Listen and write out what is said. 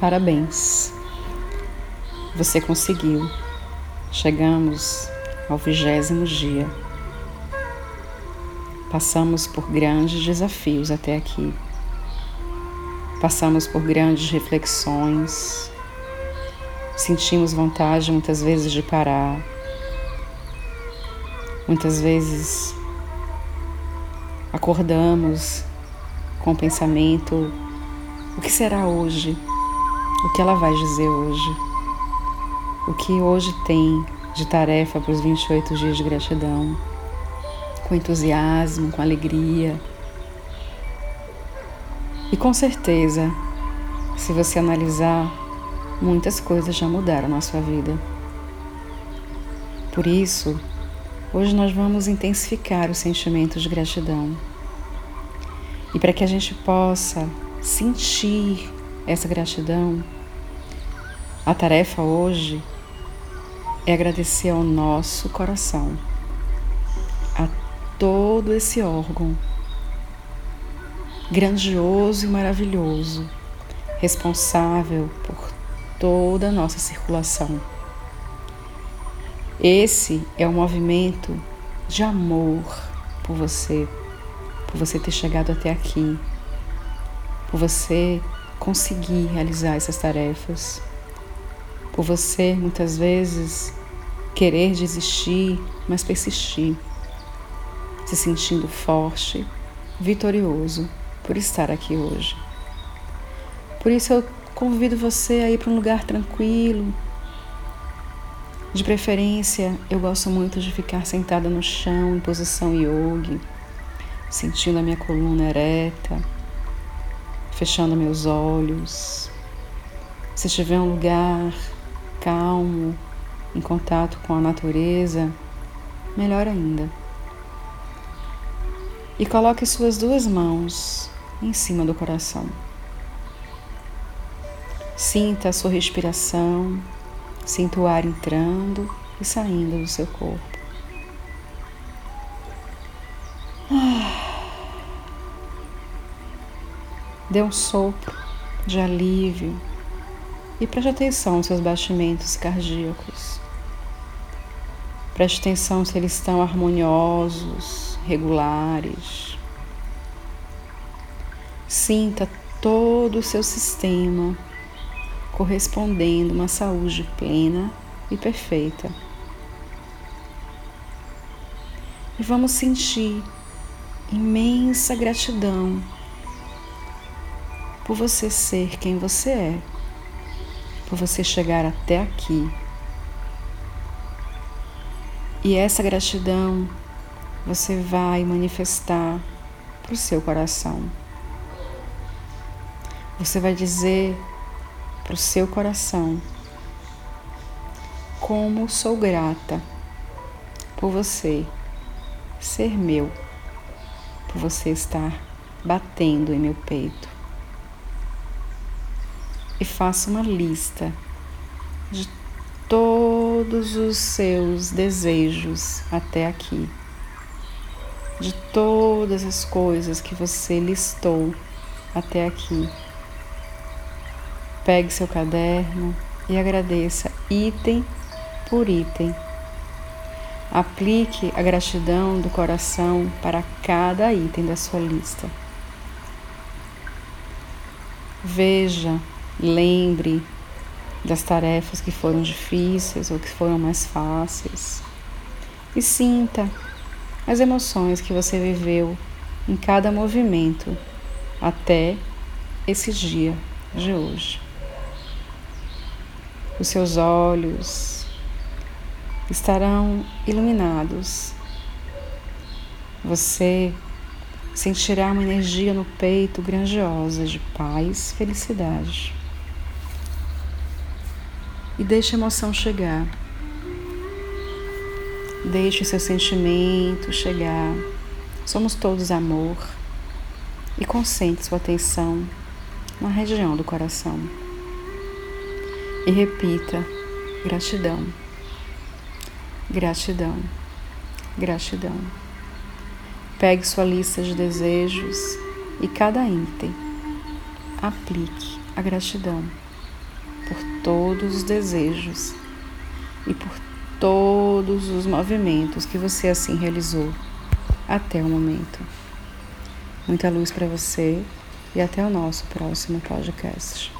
Parabéns. Você conseguiu. Chegamos ao vigésimo dia. Passamos por grandes desafios até aqui. Passamos por grandes reflexões. Sentimos vontade muitas vezes de parar. Muitas vezes acordamos com o pensamento: o que será hoje? O que ela vai dizer hoje? O que hoje tem de tarefa para os 28 dias de gratidão? Com entusiasmo, com alegria. E com certeza, se você analisar, muitas coisas já mudaram na sua vida. Por isso, hoje nós vamos intensificar o sentimento de gratidão. E para que a gente possa sentir essa gratidão, a tarefa hoje é agradecer ao nosso coração, a todo esse órgão grandioso e maravilhoso, responsável por toda a nossa circulação. Esse é o um movimento de amor por você, por você ter chegado até aqui, por você conseguir realizar essas tarefas, por você muitas vezes querer desistir, mas persistir, se sentindo forte, vitorioso por estar aqui hoje. Por isso eu convido você a ir para um lugar tranquilo. De preferência, eu gosto muito de ficar sentada no chão em posição yogi, sentindo a minha coluna ereta fechando meus olhos. Se tiver um lugar calmo, em contato com a natureza, melhor ainda. E coloque suas duas mãos em cima do coração. Sinta a sua respiração, sinta o ar entrando e saindo do seu corpo. Dê um sopro de alívio e preste atenção aos seus batimentos cardíacos. Preste atenção se eles estão harmoniosos, regulares. Sinta todo o seu sistema correspondendo a uma saúde plena e perfeita. E vamos sentir imensa gratidão por você ser quem você é, por você chegar até aqui. E essa gratidão você vai manifestar para o seu coração. Você vai dizer para o seu coração: Como sou grata por você ser meu, por você estar batendo em meu peito e faça uma lista de todos os seus desejos até aqui, de todas as coisas que você listou até aqui. Pegue seu caderno e agradeça item por item. Aplique a gratidão do coração para cada item da sua lista. Veja Lembre das tarefas que foram difíceis ou que foram mais fáceis. E sinta as emoções que você viveu em cada movimento até esse dia de hoje. Os seus olhos estarão iluminados. Você sentirá uma energia no peito grandiosa de paz, felicidade e deixe a emoção chegar. Deixe seu sentimento chegar. Somos todos amor. E concentre sua atenção na região do coração. E repita: gratidão, gratidão, gratidão. Pegue sua lista de desejos e cada item aplique a gratidão por todos os desejos e por todos os movimentos que você assim realizou até o momento. Muita luz para você e até o nosso próximo podcast.